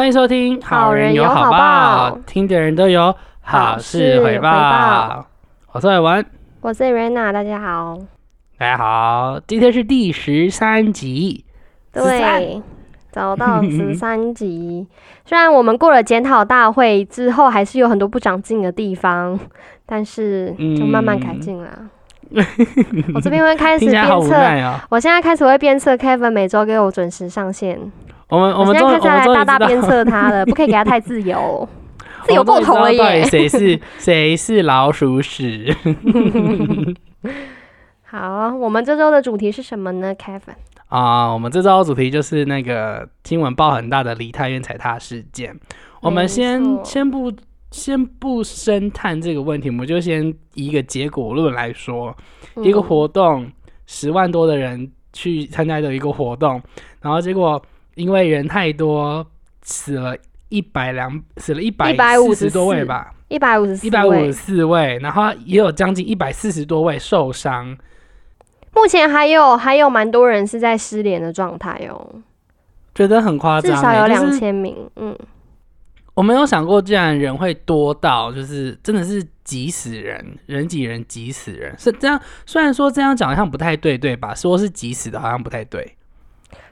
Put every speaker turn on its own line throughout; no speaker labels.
欢迎收听《
好人有好
好报
报》，
听的人都有好事回
报。
我是伟文，
我是 Rena，大家好。
大家好，今天是第十三集。13
对，找到十三集。虽然我们过了检讨大会之后，还是有很多不长进的地方，但是就慢慢改进啦。我这边会开始 鞭策，
哦。
我现在开始会鞭策 Kevin 每周给我准时上线。
我们我
我
们
现在开始
我们终于知道
来大大鞭策他了，不可以给他太自由，自由过头了耶。
谁是 谁是老鼠屎？
好，我们这周的主题是什么呢，Kevin？
啊、我们这周主题就是那个新闻爆很大的梨泰院踩踏事件。我们先先不先不深探这个问题，我们就先以一个结果论来说，一个
嗯
活动十万多的人去参加的一个活动，然后结果因为人太多，死了一百两死了一百四十多位吧，
一百五十四
一百五十
位，
四位，然后也有将近一百四十多位受伤。
目前还有还有蛮多人是在失联的状态哦，
觉得很夸张欸，
至少有
就是
两千名。嗯，
我没有想过，竟然人会多到，就是真的是挤死人，人挤人挤死人，是这样。虽然说这样讲好像不太对，对吧？说是挤死的，好像不太对。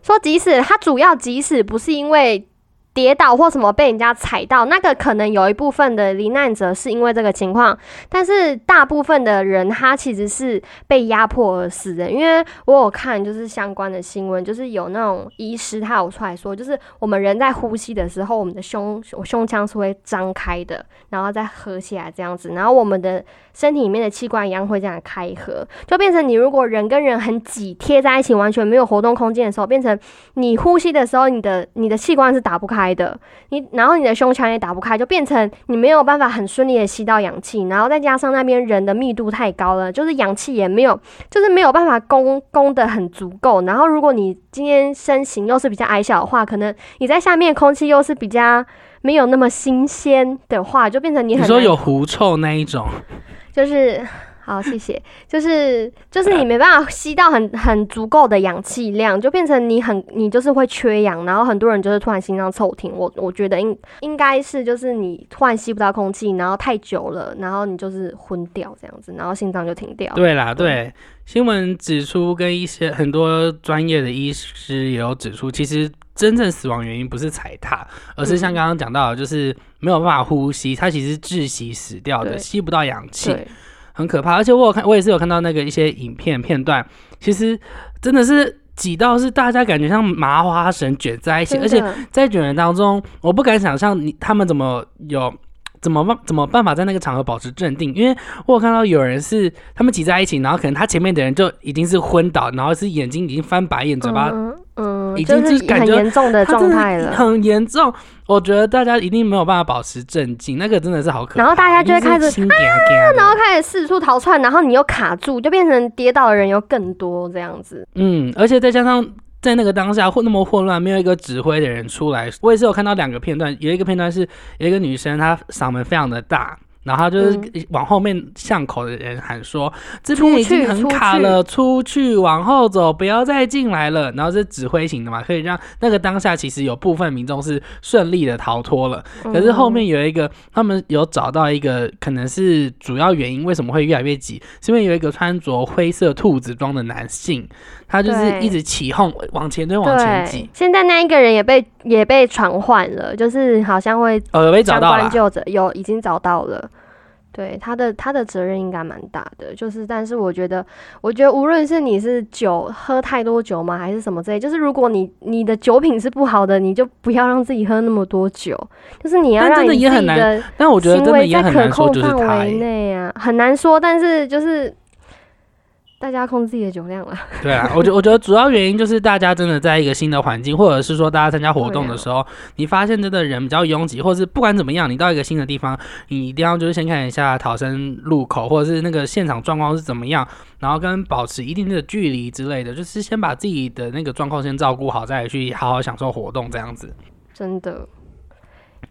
说即使他主要即使不是因为跌倒或什么被人家踩到，那个可能有一部分的罹难者是因为这个情况，但是大部分的人他其实是被压迫而死的。因为我有看就是相关的新闻，就是有那种医师他有出来说，就是我们人在呼吸的时候，我们的胸胸腔是会张开的，然后再合起来这样子，然后我们的身体里面的器官一样会这样开合，就变成你如果人跟人很挤贴在一起，完全没有活动空间的时候，变成你呼吸的时候，你的你的器官是打不开的，你然后你的胸腔也打不开，就变成你没有办法很顺利的吸到氧气，然后再加上那边人的密度太高了，就是氧气也没有，就是没有办法供供的很足够。然后如果你今天身形又是比较矮小的话，可能你在下面空气又是比较没有那么新鲜的话，就变成你
你
很难
说有狐臭那一种，
就是好，谢谢。就是就是你没办法吸到很很足够的氧气量，就变成你很你就是会缺氧，然后很多人就是突然心脏骤停。我我觉得应应该是就是你突然吸不到空气，然后太久了，然后你就是昏掉这样子，然后心脏就停掉。
对啦，对。新闻指出，跟一些很多专业的医师也有指出，其实真正死亡原因不是踩踏，而是像
嗯
刚刚讲到的，就是没有办法呼吸，他其实窒息死掉的，吸不到氧气。
对，
很可怕。而且我有看，我也是有看到那个一些影片片段，其实真的是挤到是大家感觉像麻花绳卷在一起，而且在卷的当中，我不敢想象你他们怎么有。怎么办？怎么办法在那个场合保持镇定？因为我有看到有人是他们挤在一起，然后可能他前面的人就已经是昏倒，然后是眼睛已经翻白眼，嘴巴已经
就是很
是感觉
严重的状态了。
很严重。我觉得大家一定没有办法保持镇静，那个真的是好可怕。
然后大家就会开始
一定是心惊惊的
然后开始四处逃窜，然后你又卡住，就变成跌倒的人又更多这样子。
嗯，而且再加上在那个当下混那么混乱，没有一个指挥的人出来。我也是有看到两个片段，有一个片段是有一个女生，她嗓门非常的大。然后她就是
嗯
往后面巷口的人喊说：“这边已经很卡了，出去往后走，不要再进来了。”然后是指挥型的嘛，可以让那个当下其实有部分民众是顺利的逃脱了。可是后面有一个，他们有找到一个可能是主要原因，为什么会越来越挤？是因为有一个穿着灰色兔子装的男性，他就是一直起哄往前推，往前挤，。
现在那一个人也被也被传唤了，就是好像会
呃，被找到了。
有已经找到了。对他的他的责任应该蛮大的，就是但是我觉得，我觉得无论是你是酒喝太多酒吗，还是什么之类，就是如果你你的酒品是不好的，你就不要让自己喝那么多酒，就是你要让你自己的行为在可控范围
欸。
内啊，很难说，但是就是大家控制自己的酒量啦。
对啊，我觉我觉得主要原因就是大家真的在一个新的环境，或者是说大家参加活动的时候，你发现真的人比较拥挤，或者是不管怎么样，你到一个新的地方，你一定要就是先看一下逃生路口，或者是那个现场状况是怎么样，然后跟保持一定的距离之类的，就是先把自己的那个状况先照顾好，再去好好享受活动这样子。
真的。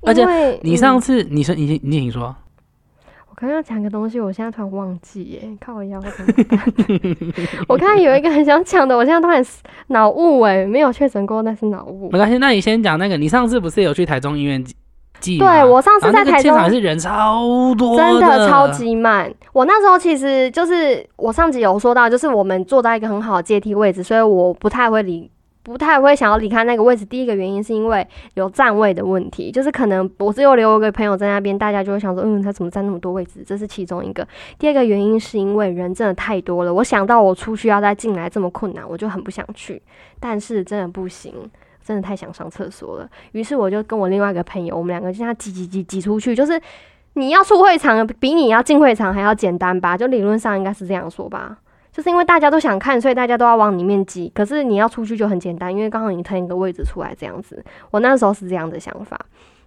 而且你
嗯
上次你说你你请说，
我刚刚讲个东西，我现在突然忘记耶，看我腰怎么办？我刚刚有一个很想讲的，我现在突然脑雾哎，没有确诊过，但是脑雾。
没关系，那你先讲那个，你上次不是有去台中医院记？
对我上次在台中
是人超多，
真的超级慢。我那时候其实就是我上集有说到，就是我们坐在一个很好的阶梯位置，所以我不太会理。不太会想要离开那个位置。第一个原因是因为有站位的问题，就是可能我只有留一个朋友在那边，大家就会想说，嗯，他怎么占那么多位置？这是其中一个。第二个原因是因为人真的太多了，我想到我出去要再进来这么困难，我就很不想去。但是真的不行，真的太想上厕所了。于是我就跟我另外一个朋友，我们两个就像挤挤挤挤出去，就是你要出会场比你要进会场还要简单吧？就理论上应该是这样说吧。就是因为大家都想看，所以大家都要往里面挤。可是你要出去就很简单，因为刚好你腾一个位置出来这样子。我那时候是这样的想法。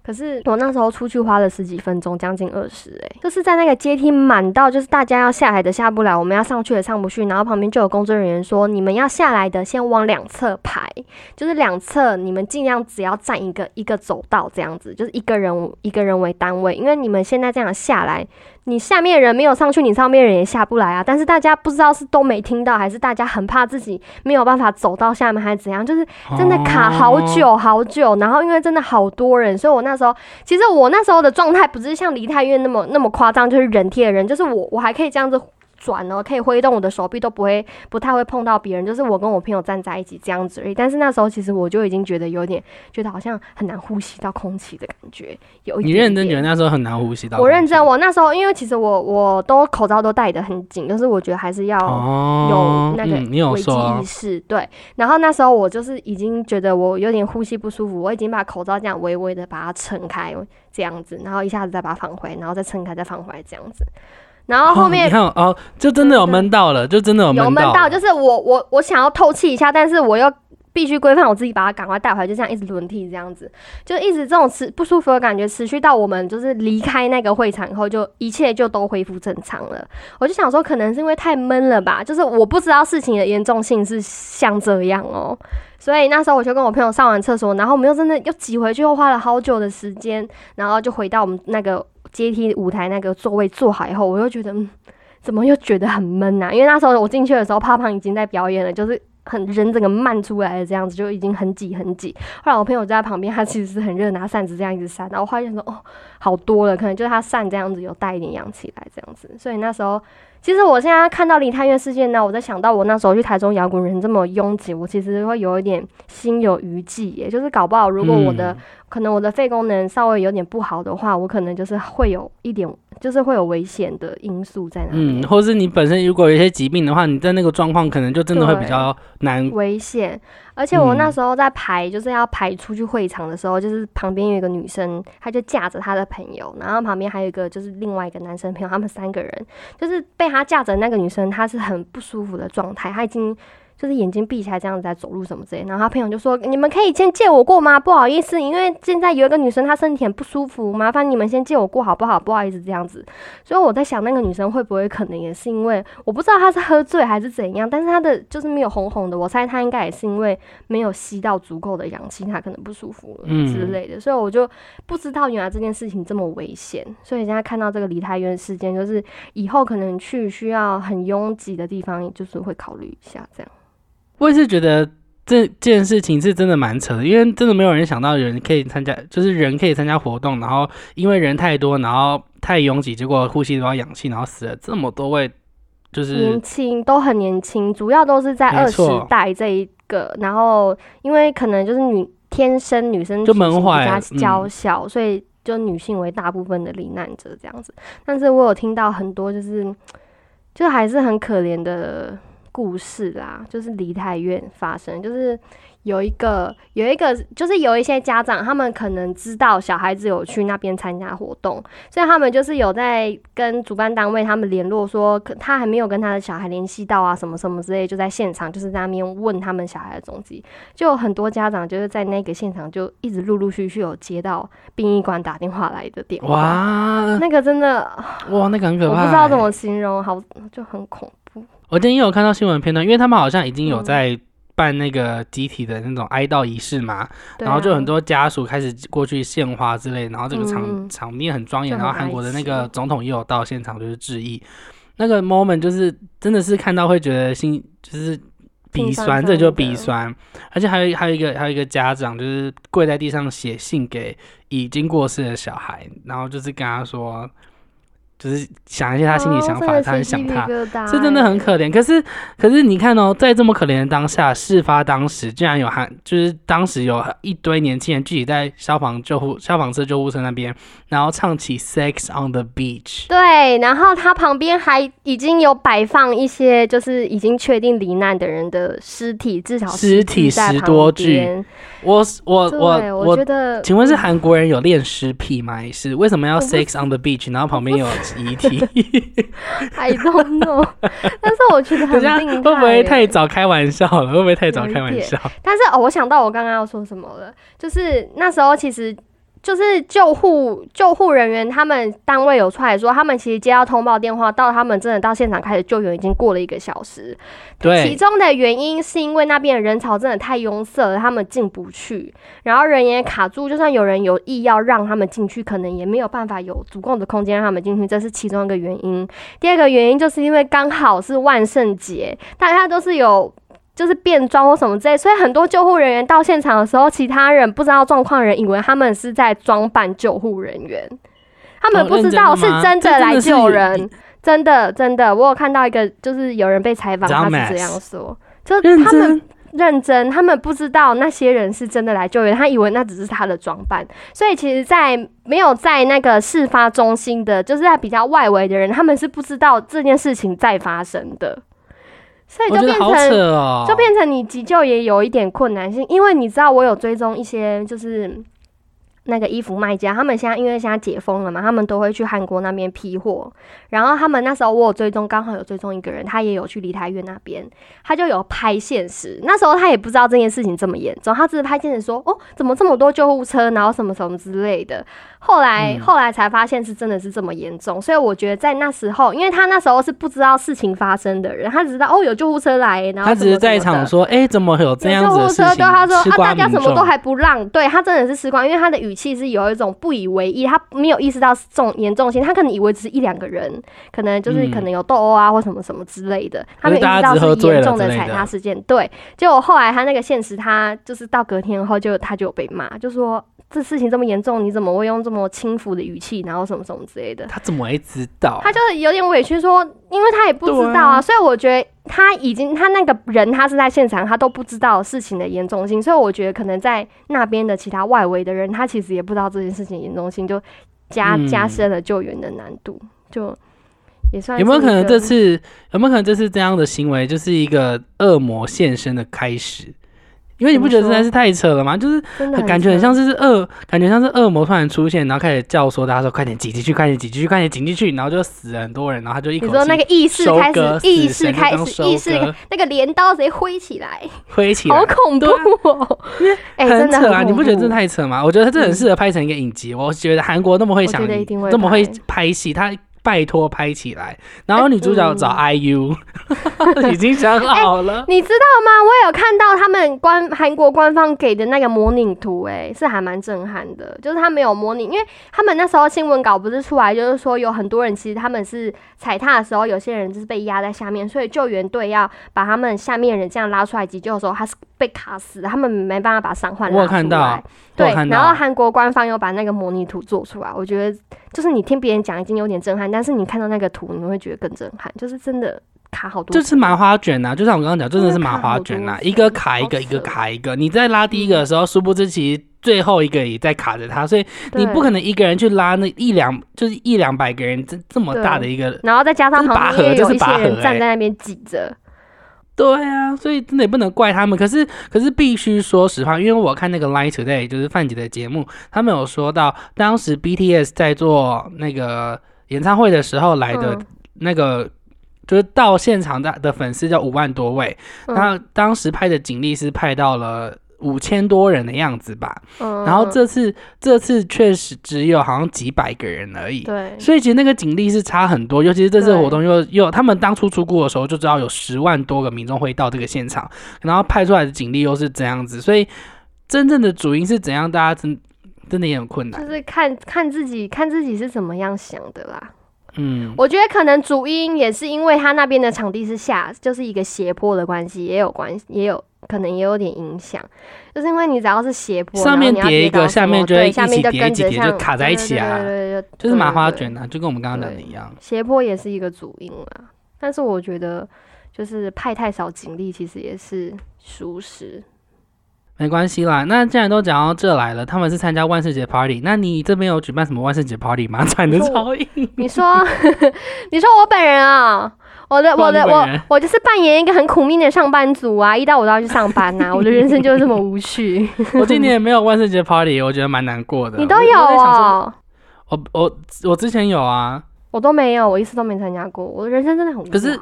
可是我那时候出去花了十几分钟，将近二十，诶，就是在那个阶梯满到，就是大家要下来的下不了，我们要上去的上不去，然后旁边就有工作人员说，你们要下来的先往两侧排，就是两侧你们尽量只要站一个一个走道这样子，就是一个人一个人为单位，因为你们现在这样下来。你下面人没有上去，你上面人也下不来啊。但是大家不知道是都没听到，还是大家很怕自己没有办法走到下面，还是怎样？就是真的卡好久好久。然后因为真的好多人，所以我那时候其实我那时候的状态不是像梨泰院那么那么夸张，就是人贴人，就是我我还可以这样子。转呢，可以挥动我的手臂，都不会不太会碰到别人，就是我跟我朋友站在一起这样子而已。但是那时候其实我就已经觉得有点，觉得好像很难呼吸到空气的感觉。有一
你认真觉得那时候很难呼吸到？
我认真，我那时候因为其实我我都口罩都戴得很紧，但是我觉得还是要有那个危机意识。对，然后那时候我就是已经觉得我有点呼吸不舒服，我已经把口罩这样微微的把它撑开这样子，然后一下子再把它放回，然后再撑开再放回来这样子。然后后面
你看哦，就真的有闷到了，就真的有
闷
到，
就是我我我想要透气一下，但是我又必须规范我自己，把它赶快带回来，就这样一直轮替这样子，就一直这种持不舒服的感觉持续到我们就是离开那个会场以后，就一切就都恢复正常了。我就想说，可能是因为太闷了吧，就是我不知道事情的严重性是像这样哦，所以那时候我就跟我朋友上完厕所，然后我们又真的又挤回去，又花了好久的时间，然后就回到我们那个。阶梯舞台那个座位坐好以后，我又觉得，嗯，怎么又觉得很闷呐？因为那时候我进去的时候，胖胖已经在表演了，就是很人整个慢出来的这样子，就已经很挤很挤。后来我朋友在旁边，他其实是很热，拿扇子这样一直扇，然后我发现说，哦，好多了，可能就是他扇这样子有带一点氧气来这样子。所以那时候，其实我现在看到梨泰院事件呢，我在想到我那时候去台中摇滚人这么拥挤，我其实会有一点心有余悸，也就是搞不好如果我的。可能我的肺功能稍微有点不好的话，我可能就是会有一点，就是会有危险的因素在那。嗯，
或是你本身如果有一些疾病的话，你在那个状况可能就真的会比较难。
危险，而且我那时候在排，就是要排出去会场的时候，就是旁边有一个女生，她就架着她的朋友，然后旁边还有一个就是另外一个男生朋友，他们三个人就是被她架着那个女生，她是很不舒服的状态，她已经。就是眼睛闭起来这样子在走路什么之类，然后他朋友就说：“你们可以先借我过吗？不好意思，因为现在有一个女生她身体很不舒服，麻烦你们先借我过好不好？不好意思这样子。”所以我在想，那个女生会不会可能也是因为我不知道她是喝醉还是怎样，但是她的就是没有红红的，我猜她应该也是因为没有吸到足够的氧气，她可能不舒服了之类的。所以我就不知道原来这件事情这么危险。所以现在看到这个梨泰院事件，就是以后可能去需要很拥挤的地方，就是会考虑一下这样。
我也是觉得这件事情是真的蛮扯的，因为真的没有人想到人可以参加，就是人可以参加活动，然后因为人太多，然后太拥挤，结果呼吸不到氧气，然后死了这么多位，就是
年轻都很年轻，主要都是在二十代这一个，然后因为可能就是女天生女生
就门
怀，比较娇小，所以就女性为大部分的罹难者这样子。但是我有听到很多，就是就还是很可怜的。故事啦，就是离太远发生，就是有一个有一个，就是有一些家长，他们可能知道小孩子有去那边参加活动，所以他们就是有在跟主办单位他们联络，说他还没有跟他的小孩联系到啊，什么什么之类，就在现场就是在那边问他们小孩的踪迹，就有很多家长就是在那个现场就一直陆陆续续有接到殡仪馆打电话来的电话，哇，那个真的
哇，那个很可怕，
我不知道怎么形容，好就很恐。
我今天有看到新闻片段，因为他们好像已经有在办那个集体的那种哀悼仪式嘛，
对
然后就
啊。
很多家属开始过去献花之类，然后这个场、
嗯。
场面很庄严，然后韩国的那个总统也有到现场就是致意，那个 moment 就是真的是看到会觉得心就是鼻
酸
酸，这就鼻酸，而且还有还有一个还有一个家长就是跪在地上写信给已经过世的小孩，然后就是跟他说。就是想一些他心里
哦
想法，他很想他，
疙瘩
是真的很
欸
可怜。可是，可是你看哦，在这么可怜的当下，事发当时竟然有韩，就是当时有一堆年轻人聚集在消防救护消防车救护车那边，然后唱起《Sex on the Beach》。
对，然后他旁边还已经有摆放一些就是已经确定罹难的人的尸体，至少
尸体十多具
边
我我，我
我觉得，
请问是
嗯
韩国人有练尸癖吗？还是为什么要 Sex on the Beach，然后旁边有遗体？
I don't know，但是我觉得很
人家
病态
会不会太早开玩笑了？会不会太早开玩笑？
但是哦，我想到我刚刚要说什么了，就是那时候其实就是救护救护人员他们单位有出来说，他们其实接到通报电话，到他们真的到现场开始救援已经过了一个小时。
对其，
中的原因是因为那边的人潮真的太拥塞了，他们进不去，然后人也卡住，就算有人有意要让他们进去，可能也没有办法有足够的空间让他们进去，这是其中一个原因。第二个原因就是因为刚好是万圣节，大家都是有。就是变装或什么之类，所以很多救护人员到现场的时候，其他人不知道状况的人以为他们是在装扮救护人员，他们
哦
不知道是
真的
来救人，真的真的，我有看到一个，就是有人被采访，他是这样说，就他们。认真，他们不知道那些人是真的来救援，他以为那只是他的装扮，所以其实，在没有在那个事发中心的，就是在比较外围的人，他们是不知道这件事情在发生的，所以就变成
哦，
就变成你急救也有一点困难性，因为你知道我有追踪一些就是那个衣服卖家，他们现在因为现在解封了嘛，他们都会去韩国那边批货。然后他们那时候我有追踪，刚好有追踪一个人，他也有去梨泰院那边，他就有拍现实。那时候他也不知道这件事情这么严重，他只是拍现实说，哦，怎么这么多救护车，然后什么什么之类的。后来、
嗯
后来才发现是真的是这么严重，所以我觉得在那时候，因为他那时候是不知道事情发生的人，他只知道哦有救护车来，然后
他只是在场说，哎、怎么会有这样
救护
子的事情？
车对他说啊，大家什么都还不让，对他真的是吃光，因为他的语气是有一种不以为意，他没有意识到重严重性，他可能以为只是一两个人，可能就是
嗯
可能有斗殴啊或什么什么之类的，他没有意识到是严重的踩踏事件。对，结果后来他那个现实，他就是到隔天后就他就有被骂，就说这事情这么严重，你怎么会用这么轻浮的语气，然后什么什么之类的。
他怎么会知道？
他就是有点委屈说，因为他也不知道啊，
啊
所以我觉得他已经他那个人他是在现场，他都不知道事情的严重性，所以我觉得可能在那边的其他外围的人，他其实也不知道这件事情严重性，就加
嗯
加深了救援的难度，就也算
有没有可能这次有没有可能这次这样的行为就是一个恶魔现身的开始？因为你不觉得实在是太扯了吗？就是感觉很像是恶，感觉像是恶魔突然出现，然后开始叫说大家说快点挤进去，快点挤进去，快点挤进去，然后就死了很多人，然后他就一口
你说那
气
个意识
收
开
割
始，意识开始，意识那个镰刀直接挥起来，
挥起来
好，恐怖哦！哎、
很
真的
扯啊！你不觉得这太扯吗？我觉得这很适合拍成一个影集。我觉得韩国那么会想那么会
拍
拍戏，他拜托拍起来，然后女主角找
嗯
IU，已经想好了。
你知道吗？我有看到他们官韩国官方给的那个模拟图、哎，是还蛮震撼的。就是他们有模拟，因为他们那时候新闻稿不是出来，就是说有很多人其实他们是踩踏的时候，有些人就是被压在下面，所以救援队要把他们下面人这样拉出来急救的时候，他是被卡死，他们没办法把伤患拉出来。
看到我看到
然后韩国官方又把那个模拟图做出来，我觉得就是你听别人讲已经有点震撼，但是你看到那个图，你会觉得更震撼，就是真的卡好多。
就是麻花卷呐、就像我刚刚讲，真的是麻花卷呐、
真的卡好多
一个卡一个，一个卡一个。你在拉第一个的时候，殊不知其实最后一个也在卡着它，所以你不可能一个人去拉那一两，就是一两百个人这这么大的一个。
然后再加上旁边也有一些人站
欸
在那边挤着，
对啊，所以真的也不能怪他们。可是，可是必须说实话，因为我看那个 Live Today 就是范姐的节目，他们有说到，当时 BTS 在做那个演唱会的时候来的
嗯
那个。就是到现场的的粉丝叫五万多位，
嗯
那当时派的警力是派到了五千多人的样子吧。
嗯，
然后这次这次确实只有好像几百个人而已。
对，
所以其实那个警力是差很多，尤其是这次活动又又他们当初出估的时候就知道有十万多个民众会到这个现场，然后派出来的警力又是这样子，所以真正的主因是怎样，大家真真的也很困难。
就是看看自己看自己是怎么样想的啦。
嗯，
我觉得可能主因也是因为他那边的场地是下，就是一个斜坡的关系，也有关系，也有可能也有点影响。就是因为你只要是斜坡，
上面叠一个下面就会
下面
一起叠一起叠就卡在一起啊
对对对
就是麻花卷啊，就跟我们刚刚讲的一样。
斜坡也是一个主因啦。但是我觉得就是派太少警力，其实也是属实。
没关系啦，那既然都讲到这来了，他们是参加万圣节 party，那你这边有举办什么万圣节 party 吗？转的
你说
超硬，
你说，你说我本人啊，我的我的我我就是扮演一个很苦命的上班族啊，一到五都要去上班呐、我的人生就是这么无趣。
我今年也没有万圣节 party，我觉得蛮难过的。
你都有哦，
我我我之前有啊，
我都没有，我一次都没参加过。我的人生真的很无聊。
可是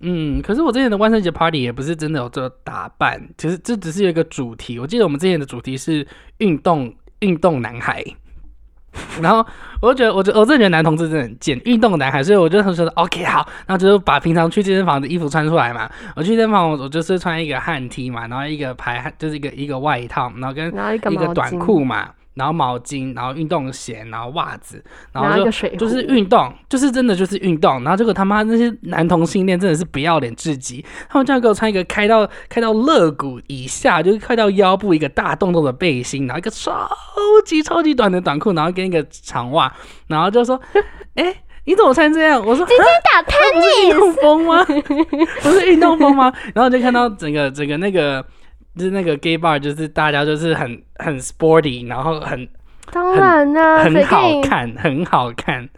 嗯，可是我之前的万圣节 party 也不是真的有这打扮，其实这只是有一个主题。我记得我们之前的主题是运动运动男孩，然后我就觉得，我觉得我真的觉得男同志真的很贱，运动男孩，所以我就很觉得 OK 好，然后就是把平常去健身房的衣服穿出来嘛。我去健身房，我我就是穿一个汗 T 嘛，然后一个排汗就是一个一个外套，然后跟
一个
短
巾，
裤嘛，然后毛巾，然后运动鞋，然后袜子，然
然
后就就是运动，就是真的就是运动，然后结果他妈那些男同性恋真的是不要脸至极，他们这样给我穿一个开到开到肋骨以下，就是开到腰部一个大洞洞的背心，然后一个超级超级短的短裤，然后跟一个长袜，然后就说，哎、你怎么穿这样？我说，
今天打探
不是运动风吗？不是运动风吗？然后就看到整个整个那个就是那个 gay bar，就是大家就是很很 sporty，然后很
当然啦、
很好看，很好看。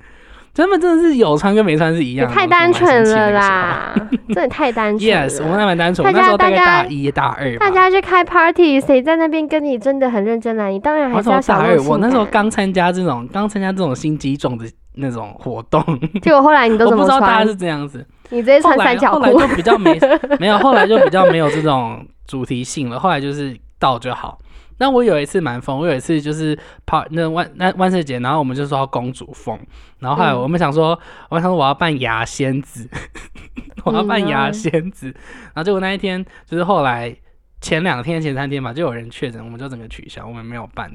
他们真的是有穿跟没穿是一样的，
太单纯了
啦。
啦，真的太单纯。
Yes，我们还蛮单纯，
大家
我那时候大概
大家
大一、大二。
大家去开 party，谁在那边跟你真的很认真啊？你当然还是要小
大二，我那时候刚参加这种刚参加这种心机重的那种活动，
结果后来你都
不
怎么穿？
知道大家是这样子。
你直接穿三角
后来
裤
就比较没 没有，后来就比较没有这种主题性了。后来就是到就好。那我有一次蛮疯，我有一次就是跑那万那万圣节，然后我们就说要公主风，然后后来
嗯
我们想说，我想说我要扮牙仙子，我要扮牙
嗯
仙子，然后结果那一天就是后来前两天前三天吧，就有人确诊，我们就整个取消，我们没有办，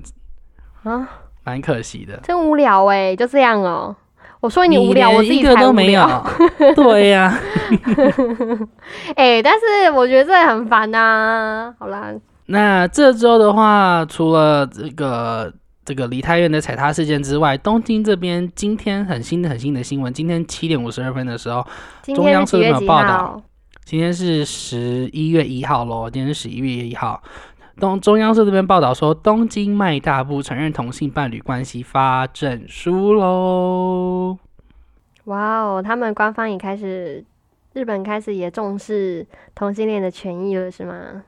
啊，
蛮可惜的。
真无聊哎、就这样哦、我说你无聊，我自己
一个
才无
都没有
聊。
对呀、
哎、但是我觉得这很烦呐。好啦，
那这周的话，除了这个这个梨泰院的踩踏事件之外，东京这边今天很新的很新的新闻，今天七点五十二分的时候，中央社有报道？今天是十一月一号喽，今天是十一月一号。东中央社这边报道说，东京迈大步承认同性伴侣关系发证书喽。
哇哦，他们官方也开始，日本开始也重视同性恋的权益了，是吗？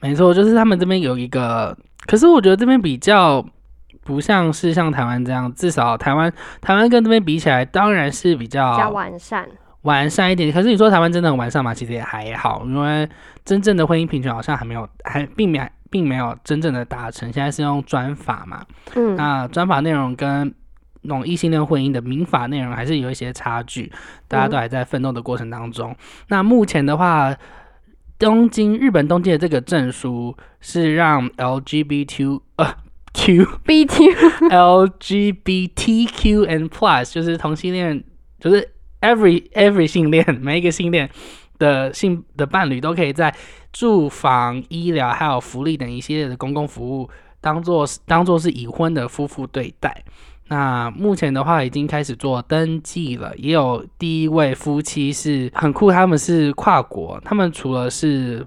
没错，就是他们这边有一个，可是我觉得这边比较不像是像台湾这样，至少台湾台湾跟这边比起来，当然是比
比较
较
完善。
完善一点。可是你说台湾真的很完善吗？其实也还好，因为真正的婚姻平权好像还没有，还并没并没有真正的达成。现在是用专法嘛，
嗯，
那专法内容跟那种异性恋婚姻的民法内容还是有一些差距，大家都还在奋斗的过程当中。那目前的话，东京日本东京的这个证书是让 LGBT 呃 Q
B T
LGBTQ and Plus 就是同性恋，就是 every every 性恋 每一个性恋的性的伴侣都可以在住房、医疗还有福利等一系列的公共服务当做当做是已婚的夫妇对待。那目前的话已经开始做登记了，也有第一位夫妻是很酷，他们是跨国，他们除了是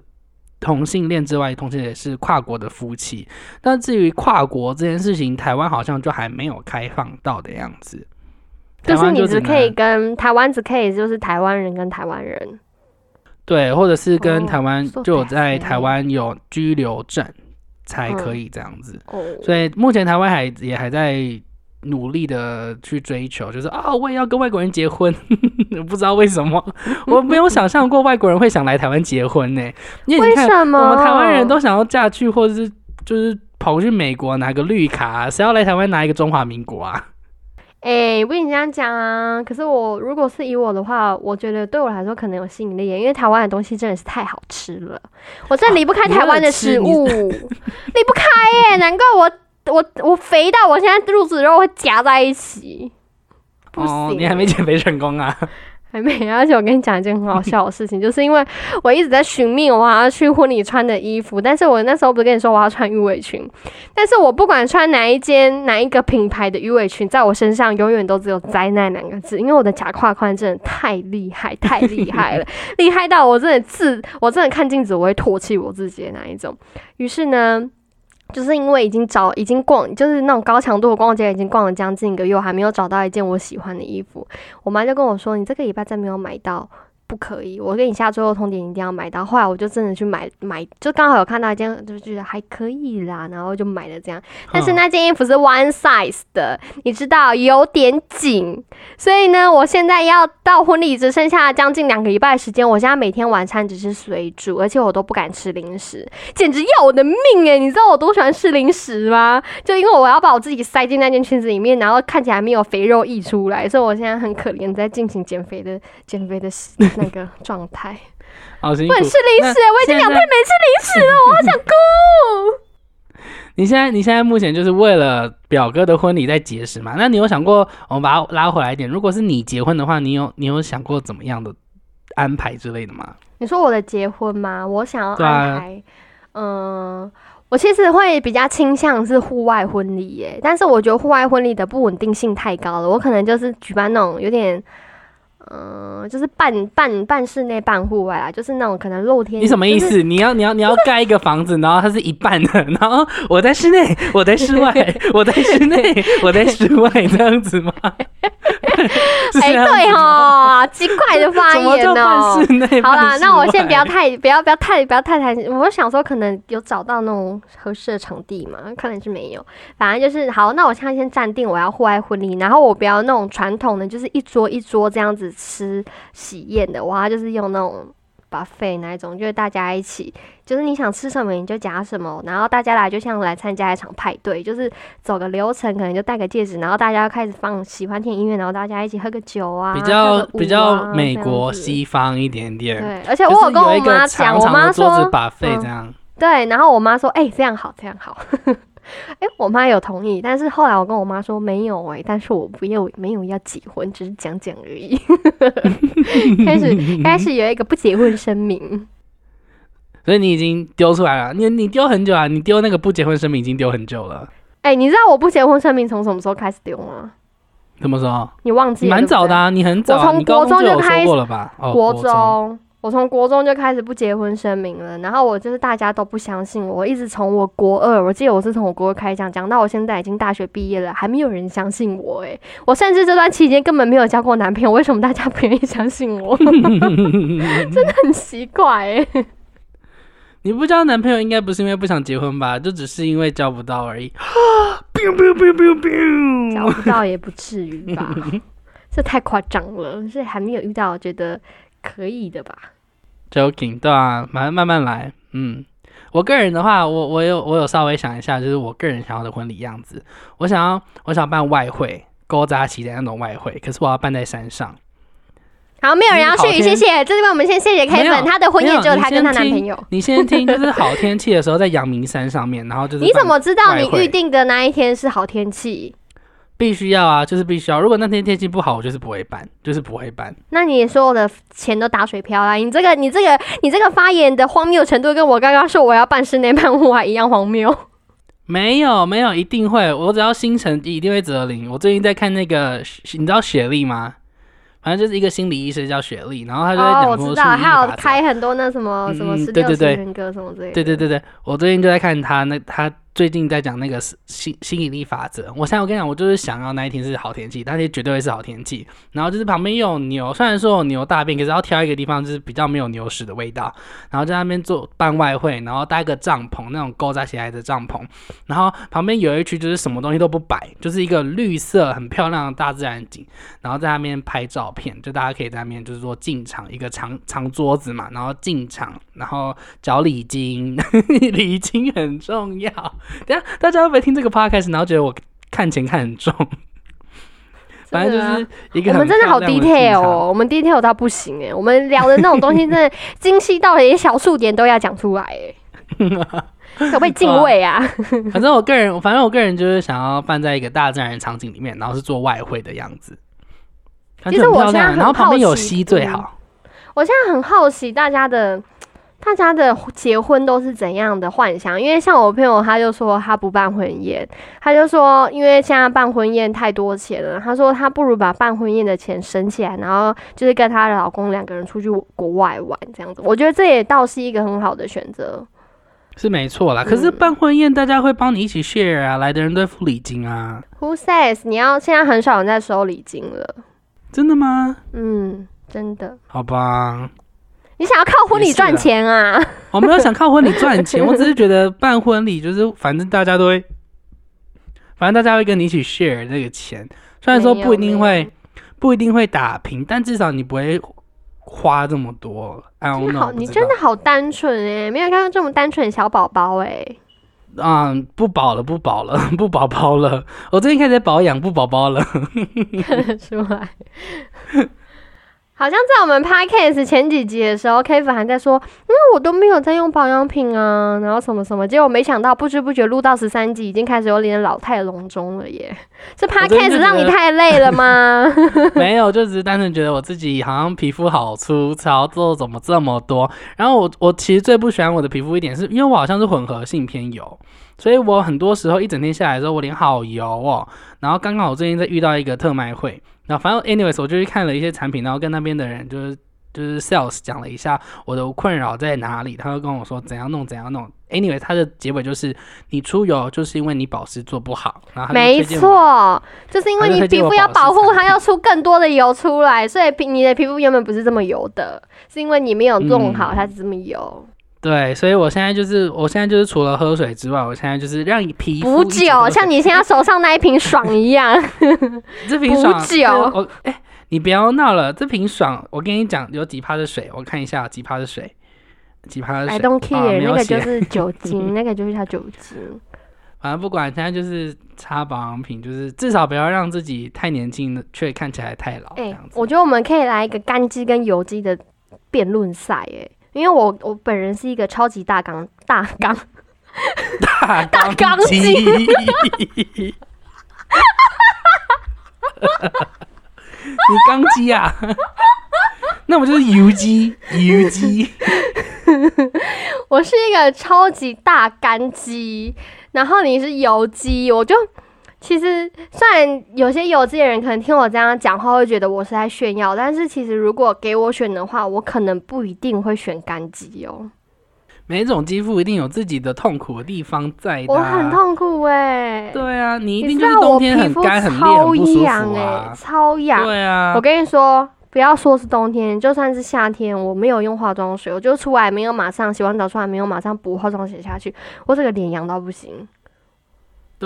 同性恋之外，同时也是跨国的夫妻。但至于跨国这件事情，台湾好像就还没有开放到的样子。台
就是你
湾只
只可以跟台湾只可以就是台湾人跟台湾人。
对，或者是跟
哦
台湾
说
就在台湾有居留证才可
嗯
以这样子。
哦，
所以目前台湾还也还在努力的去追求，就是啊，我也要跟外国人结婚，不知道为什么，我没有想象过外国人会想来台湾结婚呢。因为你看，我们台湾人都想要嫁去，或者是就是跑去美国拿个绿卡，谁要来台湾拿一个中华民国啊？
哎，不跟你这样讲啊，可是我如果是以我的话，我觉得对我来说可能有吸引力，因为台湾的东西真的是太好吃了，我真离不开台湾的食物，离不开耶，难怪我我我肥到我现在肚子肉会夹在一起，不行，
你还没减肥成功啊？
还没，而且我跟你讲一件很好笑的事情，就是因为我一直在寻觅我要去婚礼穿的衣服，但是我那时候不是跟你说我要穿鱼尾裙，但是我不管穿哪一件哪一个品牌的鱼尾裙，在我身上永远都只有灾难两个字，因为我的假胯宽真的太厉害，太厉害了，厉害到我真的自我真的看镜子我会唾弃我自己的那一种，于是呢。就是因为已经找已经逛，就是那种高强度的逛街，已经逛了将近一个月，还没有找到一件我喜欢的衣服。我妈就跟我说：“你这个礼拜再没有买到。”不可以，我跟你下最后通牒，一定要买到。后来我就真的去买买，就刚好有看到一件，就觉得还可以啦，然后就买了这样。但是那件衣服是 one size 的，你知道有点紧，所以呢，我现在要到婚礼只剩下将近两个礼拜时间，我现在每天晚餐只是水煮，而且我都不敢吃零食，简直要我的命诶，你知道我多喜欢吃零食吗？就因为我要把我自己塞进那件裙子里面，然后看起来没有肥肉溢出来，所以我现在很可怜，在进行减肥的减肥的。那个状态，
不能吃
零食，我已经两天没吃零食了，我好想哭。
你现在，你现在目前就是为了表哥的婚礼在节食嘛？那你有想过，我们把它拉回来一点，如果是你结婚的话，你有你有想过怎么样的安排之类的吗？
你说我的结婚吗？我想要安排，嗯，我其实会比较倾向是户外婚礼耶，但是我觉得户外婚礼的不稳定性太高了，我可能就是举办那种有点。嗯，就是半半半室内半户外啦，就是那种可能露天。
你什么意思？你要你要你要盖一个房子，然后它是一半的，然后我在室内，我在室外，我在室内，我在室外，这样子吗？
哎，对哦，奇怪的发言哦。好啦，那我先不要太不要不要太不要太太，我想说可能有找到那种合适的场地嘛，看来是没有。反正就是好，那我现在先暂定我要户外婚礼，然后我不要那种传统的，就是一桌一桌这样子吃喜宴的，我要就是用那种。把费那一种，就是大家一起，就是你想吃什么你就夹什么，然后大家来就像来参加一场派对，就是走个流程，可能就戴个戒指，然后大家开始放喜欢听音乐，然后大家一起喝个酒啊，
比较比较美国西方一点点。
对，而且我有跟我妈讲，我妈说
把费这样。
对，然后我妈说，哎，这样好，这样好。哎，我妈有同意，但是后来我跟我妈说没有哎，但是我不要没有要结婚，只是讲讲而已。开始开始有一个不结婚声明，
所以你已经丢出来了，你你丢很久啊，你丢那个不结婚声明已经丢很久了。
哎，你知道我不结婚声明从什么时候开始丢吗？
什么时候？
你忘记？
蛮早的啊，你很早，
我从国中就开
过了吧？
国中。我从国中就开始不结婚声明了，然后我就是大家都不相信我，一直从我国二，我记得我是从我国二开始讲，讲到我现在已经大学毕业了，还没有人相信我诶，我甚至这段期间根本没有交过男朋友，为什么大家不愿意相信我？真的很奇怪诶。
你不交男朋友应该不是因为不想结婚吧？就只是因为交不到而已。
交不到也不至于吧？这太夸张了，所以还没有遇到觉得可以的吧
？Joking，对啊，慢慢慢来。嗯，我个人的话，我我有我有稍微想一下，就是我个人想要的婚礼样子。我想要，我想办外汇，勾扎起的那种外汇，可是我要办在山上。
好，没有人要去，谢谢。这边我们先谢谢 Kevin，他的婚宴只有他跟他男朋友。
你先听，就是好天气的时候在阳明山上面，然后就是。
你怎么知道你预定的那一天是好天气？
必须要啊，就是必须要。如果那天天气不好，我就是不会办，就是不会办。
那你所有的钱都打水漂啦！你这个、你这个、你这个发言的荒谬程度，跟我刚刚说我要办室内办户外一样荒谬。
没有，没有，一定会。我只要心诚，一定会择灵。我最近在看那个，你知道雪莉吗？反正就是一个心理医生叫雪莉，然后他就在讲说，
我知道，还有开很多那什么什么十六型人格什么之类。
对对对对，我最近就在看他那他最近在讲那个吸吸引力法则，我现在我跟你讲，我就是想要那一天是好天气，那天绝对会是好天气。然后就是旁边又有牛，虽然说有牛大便，可是要挑一个地方就是比较没有牛屎的味道。然后在那边做办外汇，然后搭个帐篷，那种勾扎起来的帐篷。然后旁边有一区就是什么东西都不摆，就是一个绿色很漂亮的大自然景。然后在那边拍照片，就大家可以在那边就是说进场一个长长桌子嘛，然后进场，然后找礼金，礼金很重要。等下，大家会不会听这个 podcast，然后觉得我看钱看很重？反正就是一个
我们真的好 detail 哦，我们 detail 到不行哎，我们聊的那种东西 真的精细到连小数点都要讲出来哎，可不可以敬畏啊？
反正我个人，反正我个人就是想要放在一个大自然场景里面，然后是做外汇的样子。
其实我现在
然后旁边有溪最好。
我现在很好奇大家的。大家的结婚都是怎样的幻想？因为像我朋友，他就说他不办婚宴，他就说因为现在办婚宴太多钱了，他说他不如把办婚宴的钱省起来，然后就是跟他的老公两个人出去国外玩这样子。我觉得这也倒是一个很好的选择，
是没错啦。可是办婚宴大家会帮你一起 share 啊，来的人都付礼金啊。
Who says 你要现在很少人在收礼金了？
真的吗？
嗯，真的。
好吧。
你想要靠婚礼赚钱啊？
我没有想靠婚礼赚钱，我只是觉得办婚礼就是反正大家都会，反正大家会跟你一起 share 这个钱。虽然说不一定会不一定会打平，但至少你不会花这么多。哎，
好，你真的好单纯哎，没有看到这么单纯的小宝宝哎。
嗯，不保了，不保了，不宝宝了。我最近开始保养，不宝宝了。
看 得出来。好像在我们 podcast 前几集的时候，K 粉还在说，嗯，我都没有在用保养品啊，然后什么什么，结果没想到不知不觉录到十三集，已经开始有点老态龙钟了耶。是 podcast 让你太累了吗？
没有，就只是单纯觉得我自己好像皮肤好粗糙，痘怎么这么多。然后我我其实最不喜欢我的皮肤一点，是因为我好像是混合性偏油，所以我很多时候一整天下来之后，我脸好油哦。然后刚刚我最近在遇到一个特卖会。那反正，anyways，我就去看了一些产品，然后跟那边的人就是就是 sales 讲了一下我的困扰在哪里，他就跟我说怎样弄怎样弄。anyway，他的结尾就是你出油就是因为你保湿做不好，然后
没错，就是因为你皮肤要保护它，要出更多的油出来，所以皮你的皮肤原本不是这么油的，是因为你没有弄好，它是这么油。
对，所以我现在就是，我现在就是除了喝水之外，我现在就是让你皮肤
补酒，像你现在手上那一瓶爽一样。
这瓶爽
补酒，
我哎，你不要闹了，这瓶爽，我跟你讲有几趴的水，我看一下几趴的水，几趴的水。
I don't care，那个就是酒 精，那个就是它酒精。
反正不管，现在就是擦保养品，就是至少不要让自己太年轻，却看起来太老。哎，
我觉得我们可以来一个干肌跟油肌的辩论赛，哎。因为我我本人是一个超级大缸大缸
大
大缸
机，你缸机啊？那我就是油机油机。
我是一个超级大干机，然后你是油机，我就。其实，虽然有些有这些人可能听我这样讲话会觉得我是在炫耀，但是其实如果给我选的话，我可能不一定会选干肌哦。
每种肌肤一定有自己的痛苦的地方在。
我很痛苦哎。
对啊，你一定就是冬天很干很烈很不舒服啊。
超痒。
对啊。
我跟你说，不要说是冬天，就算是夏天，我没有用化妆水，我就出来没有马上洗完澡出来没有马上补化妆水下去，我这个脸痒到不行。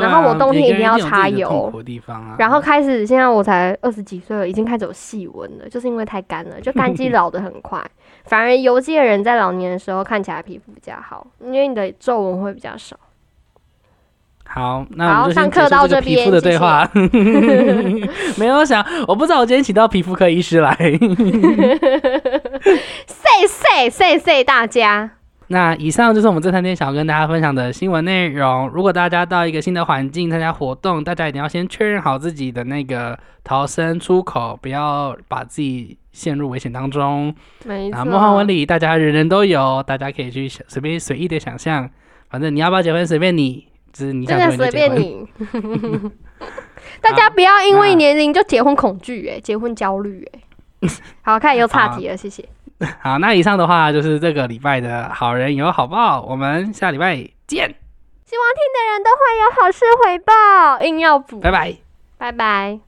然后我冬天一定要擦油，然后开始现在我才二十几岁了，已经开始有细纹了，就是因为太干了，就 干肌老的很快。反而油肌的人在老年的时候看起来皮肤比较好，因为你的皱纹会比较少。
好，那我们
上课到
这
边，
皮肤的对话。没有想，我不知道我今天请到皮肤科医师来。
谢谢谢谢大家。
那以上就是我们这三天想要跟大家分享的新闻内容。如果大家到一个新的环境参加活动，大家一定要先确认好自己的那个逃生出口，不要把自己陷入危险当中。
没错。
梦幻婚礼，大家人人都有，大家可以去随便随意的想象。反正你要不要结婚随便你，就是你想
随便你。大家不要因为年龄就结婚恐惧，哎，结婚焦虑，哎。好看又岔题了，谢谢。
好，那以上的话就是这个礼拜的好人有好报，我们下礼拜见。
希望听的人都会有好事回报，硬要补。
拜拜。
拜拜。